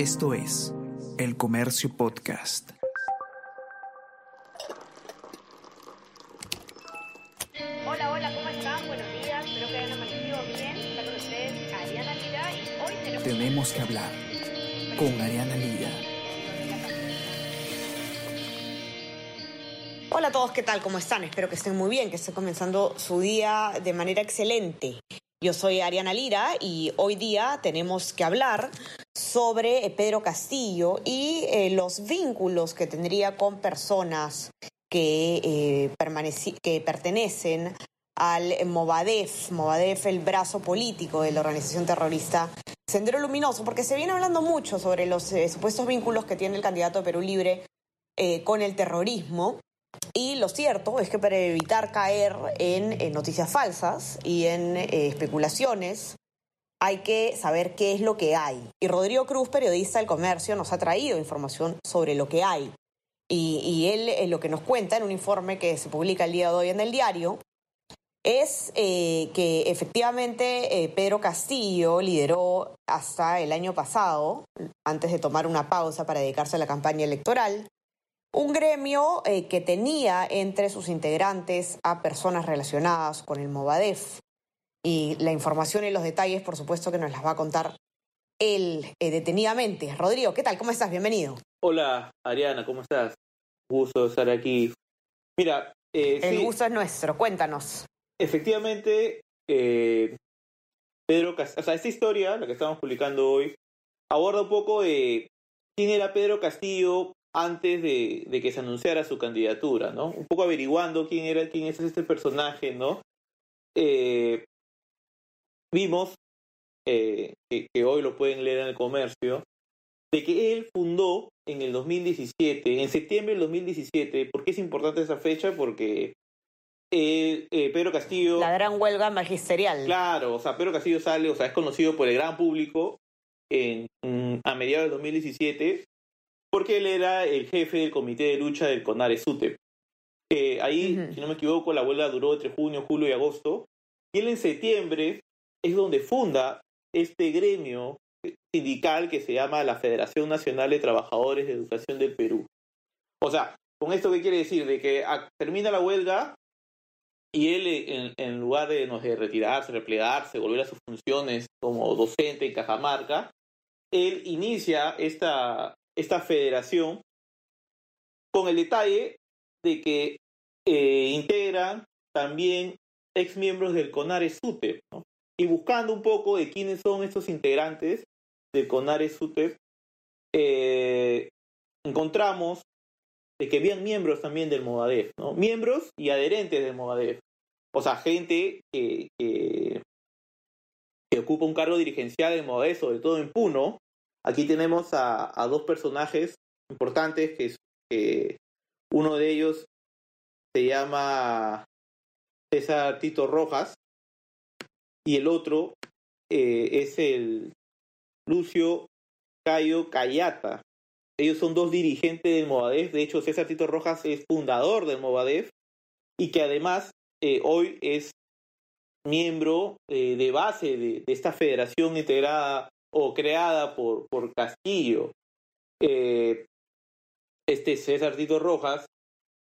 Esto es El Comercio Podcast. Hola, hola, ¿cómo están? Buenos días, espero que hayan amanecido bien. Está con ustedes Ariana Lira y hoy tenemos... Tenemos que hablar con Ariana Lira. Hola a todos, ¿qué tal? ¿Cómo están? Espero que estén muy bien, que estén comenzando su día de manera excelente. Yo soy Ariana Lira y hoy día tenemos que hablar sobre eh, Pedro Castillo y eh, los vínculos que tendría con personas que, eh, que pertenecen al Movadef, Movadef, el brazo político de la organización terrorista Sendero Luminoso, porque se viene hablando mucho sobre los eh, supuestos vínculos que tiene el candidato de Perú Libre eh, con el terrorismo. Y lo cierto es que para evitar caer en, noticias falsas y en especulaciones, hay que saber qué es lo que hay. Y Rodrigo Cruz, periodista del comercio, nos ha traído información sobre lo que hay. Y, él eh, lo que nos cuenta en un informe que se publica el día de hoy en el diario es eh, que efectivamente eh, Pedro Castillo lideró hasta el año pasado, antes de tomar una pausa para dedicarse a la campaña electoral, un gremio eh, que tenía entre sus integrantes a personas relacionadas con el Movadef. Y la información y los detalles, por supuesto, que nos las va a contar él eh, detenidamente. Rodrigo, ¿qué tal? ¿Cómo estás? Bienvenido. Hola, Ariana, ¿cómo estás? Gusto estar aquí. Mira, eh, El sí, gusto es nuestro. Cuéntanos. efectivamente, eh, Pedro Castillo, o sea, esta historia, la que estamos publicando hoy, aborda un poco de quién era Pedro Castillo antes de, de que se anunciara su candidatura, ¿no? Un poco averiguando quién era, quién es este personaje, ¿no? Eh, vimos, eh, que, que hoy lo pueden leer en el comercio, de que él fundó en el 2017, en septiembre del 2017, ¿por qué es importante esa fecha? Porque eh, eh, Pedro Castillo... La gran huelga magisterial. Claro, o sea, Pedro Castillo sale, o sea, es conocido por el gran público en, mm, a mediados del 2017 porque él era el jefe del comité de lucha del CONARE SUTEP. Eh, ahí, si no me equivoco, la huelga duró entre junio, julio y agosto. Y él en septiembre es donde funda este gremio sindical que se llama la Federación Nacional de Trabajadores de Educación del Perú. O sea, ¿con esto qué quiere decir? De que termina la huelga y él, en, lugar de, no sé, retirarse, replegarse, volver a sus funciones como docente en Cajamarca, él inicia esta, esta federación con el detalle de que eh, integran también ex miembros del CONARE SUTEP, ¿no? Y buscando un poco de quiénes son estos integrantes del CONARE SUTEP, eh, encontramos de que habían miembros también del Movadef, ¿no? Miembros y adherentes del Movadef. O sea, gente que, que, ocupa un cargo dirigencial en Movadef, sobre todo en Puno. Aquí tenemos a, dos personajes importantes, que, que uno de ellos se llama César Tito Rojas y el otro eh, es el Lucio Cayo Cayata. Ellos son dos dirigentes del Movadef. De hecho, César Tito Rojas es fundador del Movadef y que además eh, hoy es miembro eh, de base de, de esta federación integrada o creada por, por Castillo. Este César Tito Rojas,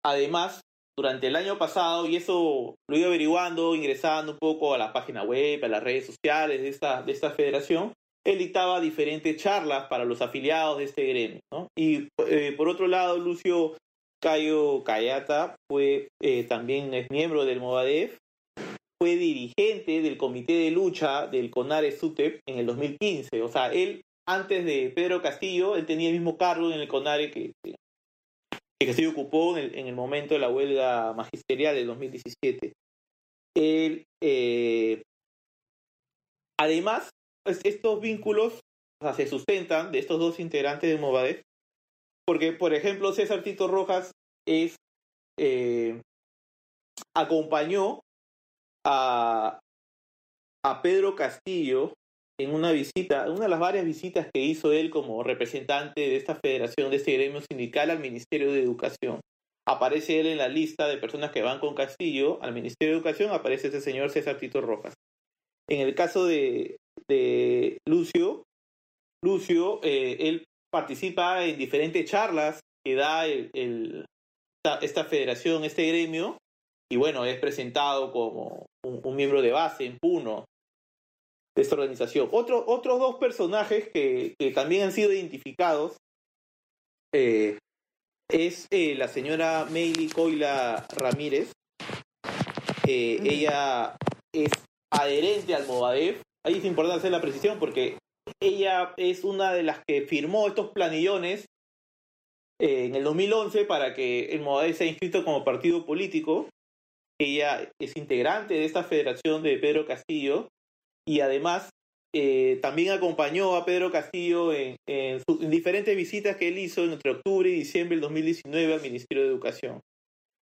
además, durante el año pasado, y eso lo he ido averiguando, ingresando un poco a la página web, a las redes sociales de esta, de esta federación, él dictaba diferentes charlas para los afiliados de este gremio. Y eh, por otro lado, Lucio Cayo Cayata fue eh, también es miembro del Movadef, fue dirigente del comité de lucha del CONARE SUTEP en el 2015. O sea, él, antes de Pedro Castillo, él tenía el mismo cargo en el CONARE que, que Castillo ocupó en el, en el momento de la huelga magisterial del 2017. Él, eh, además, pues, estos vínculos se sustentan de estos dos integrantes de Movadef, porque, por ejemplo, César Tito Rojas es, eh, acompañó a Pedro Castillo en una visita, una de las varias visitas que hizo él como representante de esta federación, de este gremio sindical al Ministerio de Educación. Aparece él en la lista de personas que van con Castillo al Ministerio de Educación, aparece ese señor César Tito Rojas. En el caso de, Lucio, Lucio, eh, él participa en diferentes charlas que da el, esta, federación, este gremio, y bueno, es presentado como un, miembro de base en Puno esta organización. Otro, otros dos personajes que, que también han sido identificados eh, es eh, la señora Meili Coila Ramírez. Eh, ella es adherente al Movadef. Ahí es importante hacer la precisión porque ella es una de las que firmó estos planillones en el 2011 para que el Movadef sea inscrito como partido político. Ella es integrante de esta federación de Pedro Castillo y además eh, también acompañó a Pedro Castillo en, diferentes visitas que él hizo entre octubre y diciembre del 2019 al Ministerio de Educación.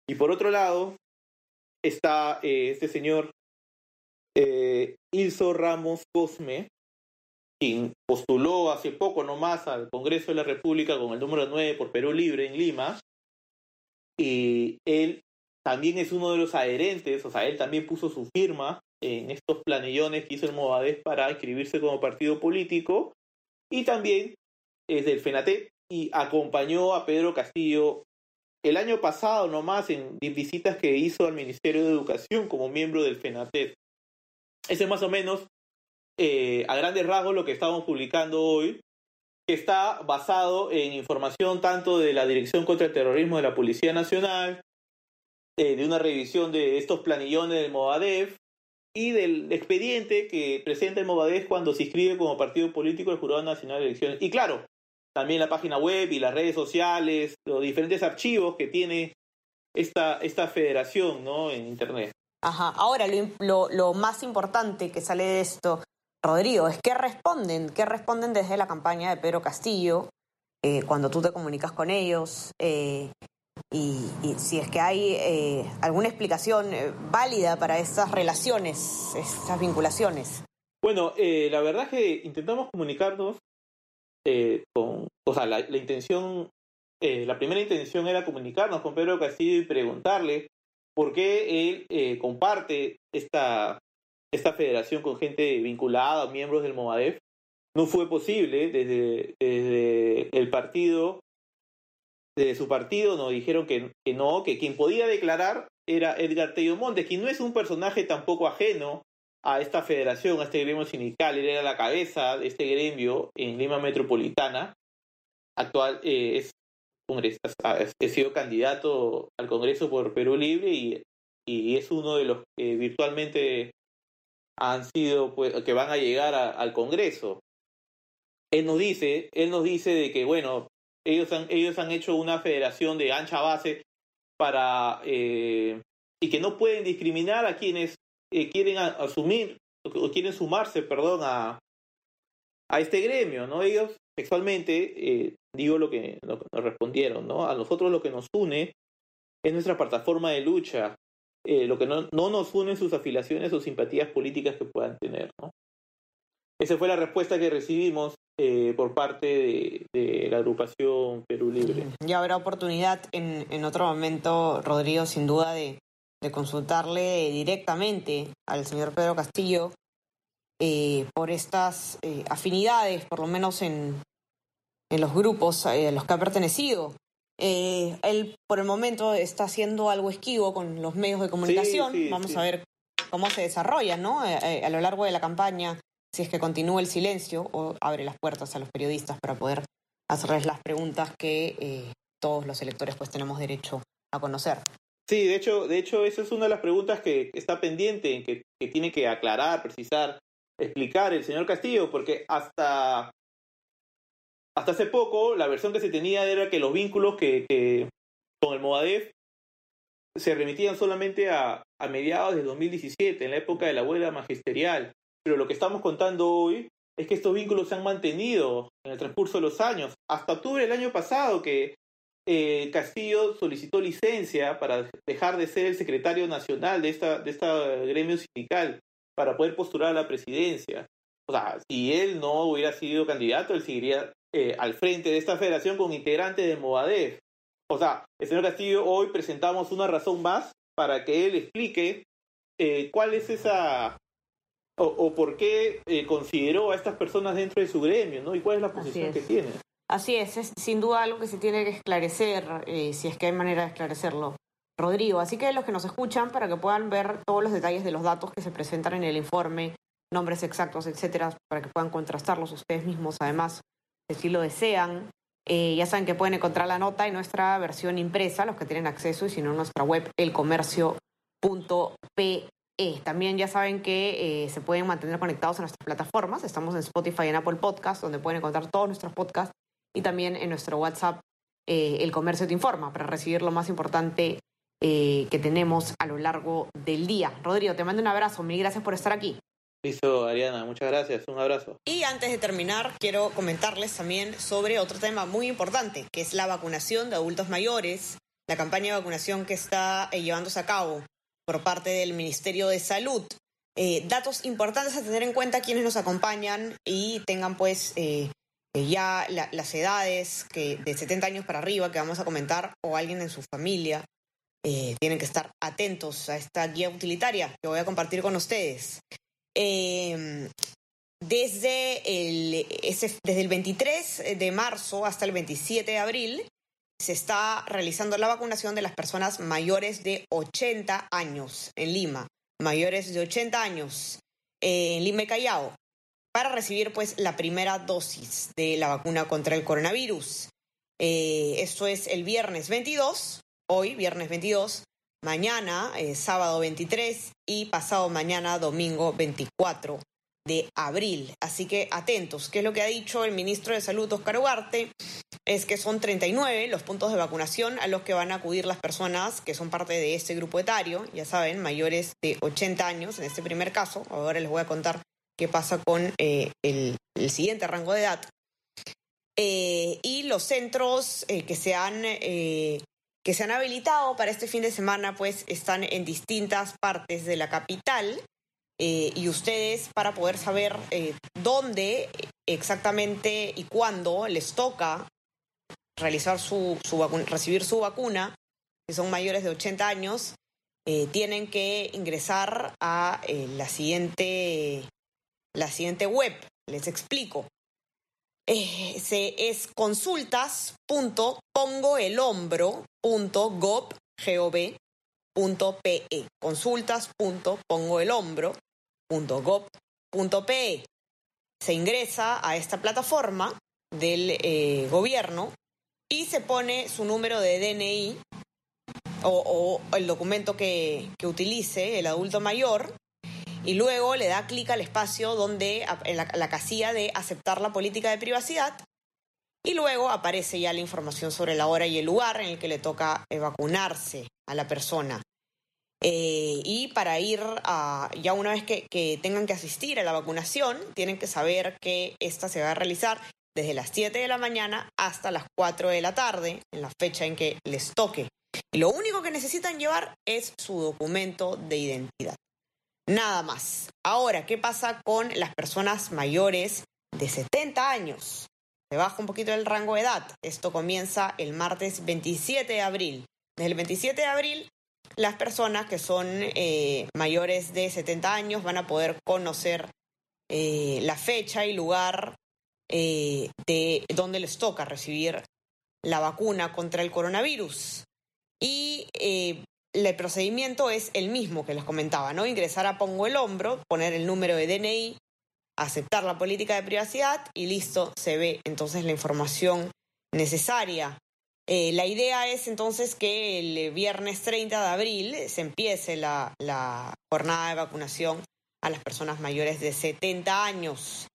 Y por otro lado, está eh, este señor eh, Ilso Ramos Cosme, quien postuló hace poco nomás al Congreso de la República con el número 9 por Perú Libre en Lima. Y él también es uno de los adherentes, o sea, él también puso su firma en estos planillones que hizo el Movadez para inscribirse como partido político y también es del FENATEP y acompañó a Pedro Castillo el año pasado nomás en visitas que hizo al Ministerio de Educación como miembro del FENATEP. Ese es más o menos eh, a grandes rasgos lo que estamos publicando hoy, que está basado en información tanto de la Dirección contra el Terrorismo de la Policía Nacional, eh, de una revisión de estos planillones del Movadef, y del expediente que presenta el Movadez cuando se inscribe como partido político del Jurado Nacional de Elecciones. Y claro, también la página web y las redes sociales, los diferentes archivos que tiene esta, esta federación ¿no? en Internet. Ajá. Ahora, lo, más importante que sale de esto, Rodrigo, es qué responden, qué responden desde la campaña de Pedro Castillo eh, cuando tú te comunicas con ellos, eh, y, si es que hay eh, alguna explicación eh, válida para esas relaciones, esas vinculaciones. Bueno, eh, la verdad es que intentamos comunicarnos con, o sea, la, intención, la primera intención era comunicarnos con Pedro Castillo y preguntarle por qué él comparte esta, esta federación con gente vinculada, miembros del Movadef. No fue posible desde el partido de su partido nos dijeron que, no, que quien podía declarar era Edgar Tello Montes, quien no es un personaje tampoco ajeno a esta federación, a este gremio sindical. Él era la cabeza de este gremio en Lima Metropolitana. Actual eh, es congresista, ha sido candidato al Congreso por Perú Libre y, y es uno de los que virtualmente han sido, pues, que van a llegar al Congreso. Él nos dice, él nos dice de que, bueno, ellos han, ellos han hecho una federación de ancha base para eh, y que no pueden discriminar a quienes eh, quieren asumir o quieren sumarse, perdón, a, a este gremio, ¿no? Ellos sexualmente, eh, digo lo que, nos respondieron, ¿no? A nosotros lo que nos une es nuestra plataforma de lucha, lo que no, no nos une sus afiliaciones o simpatías políticas que puedan tener, ¿no? Esa fue la respuesta que recibimos eh, por parte de, la agrupación Perú Libre. Y habrá oportunidad en, en otro momento, Rodrigo, sin duda, de, de consultarle directamente al señor Pedro Castillo eh, por estas eh, afinidades, por lo menos en, en los grupos a los que ha pertenecido. él por el momento está haciendo algo esquivo con los medios de comunicación. Vamos a ver cómo se desarrolla ¿no? a lo largo de la campaña si es que continúa el silencio o abre las puertas a los periodistas para poder hacerles las preguntas que eh, todos los electores pues tenemos derecho a conocer. Sí, de hecho, de hecho esa es una de las preguntas que está pendiente, que, que tiene que aclarar, precisar, explicar el señor Castillo, porque hasta, hasta hace poco la versión que se tenía era que los vínculos que, con el Movadef se remitían solamente a, a mediados de 2017, en la época de la huelga magisterial. Pero lo que estamos contando hoy es que estos vínculos se han mantenido en el transcurso de los años. Hasta octubre del año pasado que eh, Castillo solicitó licencia para dejar de ser el secretario nacional de esta, de esta gremio sindical para poder postular a la presidencia. O sea, si él no hubiera sido candidato, él seguiría eh, al frente de esta federación con integrantes de Movadef. O sea, el señor Castillo, hoy presentamos una razón más para que él explique eh, cuál es esa o, por qué eh, consideró a estas personas dentro de su gremio, ¿no? Y cuál es la posición que tiene. Así es, es sin duda algo que se tiene que esclarecer, eh, si es que hay manera de esclarecerlo. Rodrigo, así que los que nos escuchan, para que puedan ver todos los detalles de los datos que se presentan en el informe, nombres exactos, etcétera, para que puedan contrastarlos ustedes mismos, además, si lo desean. Eh, ya saben que pueden encontrar la nota en nuestra versión impresa, los que tienen acceso, y si no, en nuestra web, elcomercio.pe. También ya saben que eh, se pueden mantener conectados a nuestras plataformas. Estamos en Spotify y en Apple Podcast, donde pueden encontrar todos nuestros podcasts, y también en nuestro WhatsApp, eh, El Comercio Te Informa, para recibir lo más importante que tenemos a lo largo del día. Rodrigo, te mando un abrazo. Mil gracias por estar aquí. Listo, Ariana, muchas gracias, un abrazo. Y antes de terminar, quiero comentarles también sobre otro tema muy importante, que es la vacunación de adultos mayores, la campaña de vacunación que está eh, llevándose a cabo por parte del Ministerio de Salud. Eh, datos importantes a tener en cuenta quienes nos acompañan y tengan pues eh, ya las edades que de 70 años para arriba que vamos a comentar o alguien en su familia. tienen que estar atentos a esta guía utilitaria que voy a compartir con ustedes. Em, desde, el, desde el 23 de marzo hasta el 27 de abril se está realizando la vacunación de las personas mayores de 80 años en Lima, mayores de 80 años en Lima y Callao, para recibir pues la primera dosis de la vacuna contra el coronavirus. Eh, esto es el viernes 22, hoy viernes 22, mañana, eh, sábado 23 y pasado mañana, domingo 24 de abril. Así que atentos, ¿qué es lo que ha dicho el ministro de Salud, Oscar Ugarte? Es que son 39 los puntos de vacunación a los que van a acudir las personas que son parte de este grupo etario, ya saben, mayores de 80 años en este primer caso. Ahora les voy a contar qué pasa con eh, el, siguiente rango de edad. Eh, y los centros que se han que se han habilitado para este fin de semana, pues están en distintas partes de la capital. Eh, y ustedes, para poder saber eh, dónde exactamente y cuándo les toca realizar su, recibir su vacuna, si son mayores de 80 años, eh, tienen que ingresar a la, siguiente, la siguiente web. Les explico. Se, es consultas.pongoelhombro.gov.pe consultas.pongoelhombro.gov.pe Se ingresa a esta plataforma del eh, gobierno y se pone su número de DNI o, el documento que, que utilice el adulto mayor y luego le da clic al espacio donde, en la, casilla de aceptar la política de privacidad y luego aparece ya la información sobre la hora y el lugar en el que le toca vacunarse a la persona. Eh, y para ir a, ya una vez que, que, tengan que asistir a la vacunación, tienen que saber que esta se va a realizar desde las 7 de la mañana hasta las 4 de la tarde, en la fecha en que les toque. Y lo único que necesitan llevar es su documento de identidad. Nada más. Ahora, ¿qué pasa con las personas mayores de 70 años? Se baja un poquito el rango de edad. Esto comienza el martes 27 de abril. Desde el 27 de abril, las personas que son eh, mayores de 70 años van a poder conocer eh, la fecha y lugar eh, de donde les toca recibir la vacuna contra el coronavirus. Y el procedimiento es el mismo que les comentaba, ¿no? Ingresar a Pongo el Hombro, poner el número de DNI, aceptar la política de privacidad y listo, se ve entonces la información necesaria. Eh, la idea es entonces que el viernes 30 de abril se empiece la, jornada de vacunación a las personas mayores de 70 años.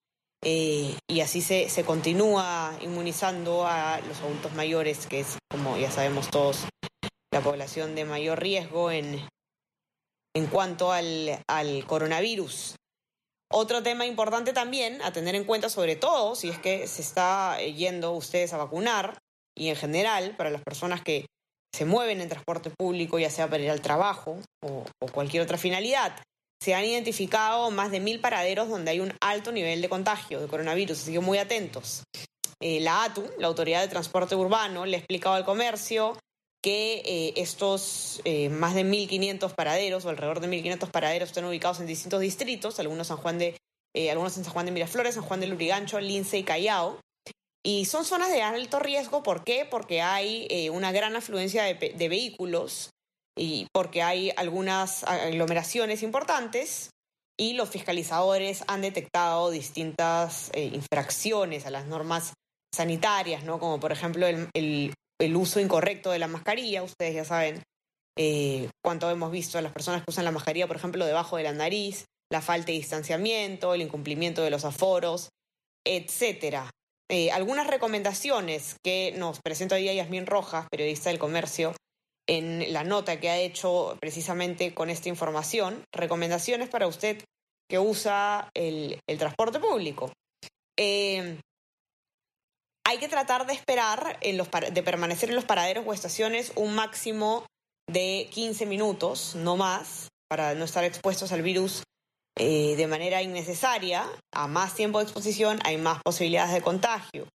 Eh, y así se, se continúa inmunizando a los adultos mayores, que es, como ya sabemos todos, la población de mayor riesgo en, en cuanto al, al coronavirus. Otro tema importante también a tener en cuenta, sobre todo si es que se está yendo ustedes a vacunar y en general para las personas que se mueven en transporte público, ya sea para ir al trabajo o, cualquier otra finalidad. Se han identificado más de mil paraderos donde hay un alto nivel de contagio de coronavirus, así que muy atentos. Eh, la ATU, la Autoridad de Transporte Urbano, le ha explicado al comercio que eh, estos eh, más de 1.500 paraderos o alrededor de 1.500 paraderos están ubicados en distintos distritos, algunos, San Juan de, algunos en San Juan de Miraflores, San Juan de Lurigancho, Lince y Callao. Y son zonas de alto riesgo, ¿por qué? Porque hay una gran afluencia de, de vehículos y porque hay algunas aglomeraciones importantes y los fiscalizadores han detectado distintas infracciones a las normas sanitarias, ¿no? Como por ejemplo el, el, uso incorrecto de la mascarilla. Ustedes ya saben eh, cuánto hemos visto a las personas que usan la mascarilla, por ejemplo, debajo de la nariz, la falta de distanciamiento, el incumplimiento de los aforos, etcétera. Eh, algunas recomendaciones que nos presenta hoy día Yasmín Rojas, periodista del comercio, en la nota que ha hecho precisamente con esta información, recomendaciones para usted que usa el, transporte público. Eh, hay que tratar de esperar, en los, de permanecer en los paraderos o estaciones un máximo de 15 minutos, no más, para no estar expuestos al virus eh, de manera innecesaria. A más tiempo de exposición hay más posibilidades de contagio.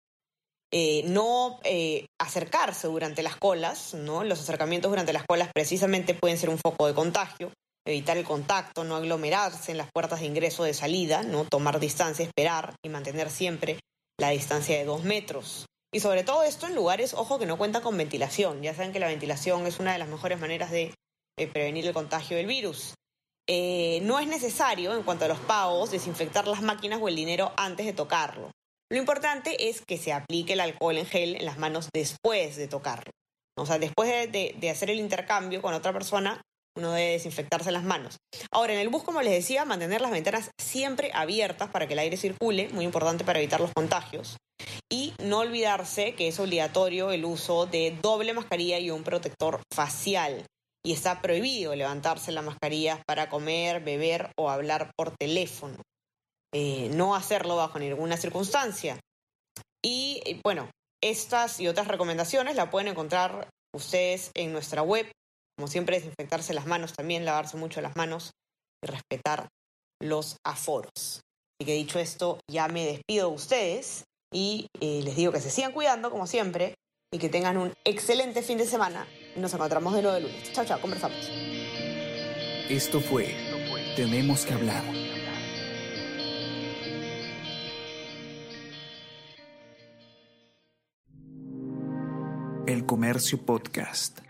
Eh, no eh, acercarse durante las colas, ¿no? Los acercamientos durante las colas precisamente pueden ser un foco de contagio. Evitar el contacto, no aglomerarse en las puertas de ingreso o de salida, ¿no? Tomar distancia, esperar y mantener siempre la distancia de dos metros. Y sobre todo esto en lugares, ojo, que no cuentan con ventilación. Ya saben que la ventilación es una de las mejores maneras de prevenir el contagio del virus. Eh, no es necesario, en cuanto a los pagos, desinfectar las máquinas o el dinero antes de tocarlo. Lo importante es que se aplique el alcohol en gel en las manos después de tocarlo. O sea, después de hacer el intercambio con otra persona, uno debe desinfectarse las manos. Ahora, en el bus, como les decía, mantener las ventanas siempre abiertas para que el aire circule, muy importante para evitar los contagios. Y no olvidarse que es obligatorio el uso de doble mascarilla y un protector facial. Y está prohibido levantarse la mascarilla para comer, beber o hablar por teléfono. Eh, no hacerlo bajo ninguna circunstancia. Y eh, bueno, estas y otras recomendaciones la pueden encontrar ustedes en nuestra web como siempre, desinfectarse las manos también, lavarse mucho las manos y respetar los aforos. Así que dicho esto, ya me despido de ustedes y eh, les digo que se sigan cuidando, como siempre, y que tengan un excelente fin de semana. Nos encontramos de nuevo de lunes. Chao, chao, conversamos. Esto fue Tenemos que hablar. El Comercio Podcast.